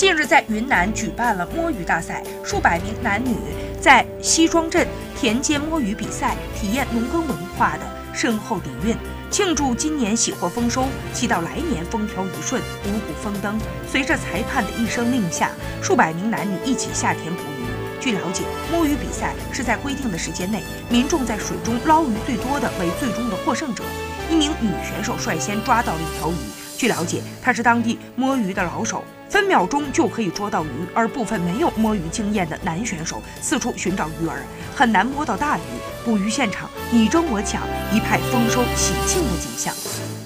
近日，在云南举办了摸鱼大赛，数百名男女在西庄镇田间摸鱼比赛，体验农耕文化的深厚底蕴，庆祝今年喜获丰收，祈祷来年风调雨顺、五谷丰登。随着裁判的一声令下，数百名男女一起下田捕鱼。据了解，摸鱼比赛是在规定的时间内，民众在水中捞鱼最多的为最终的获胜者。一名女选手率先抓到了一条鱼。据了解，他是当地摸鱼的老手，分秒钟就可以捉到鱼。而部分没有摸鱼经验的男选手四处寻找鱼饵，很难摸到大鱼。捕鱼现场你争我抢，一派丰收喜庆的景象。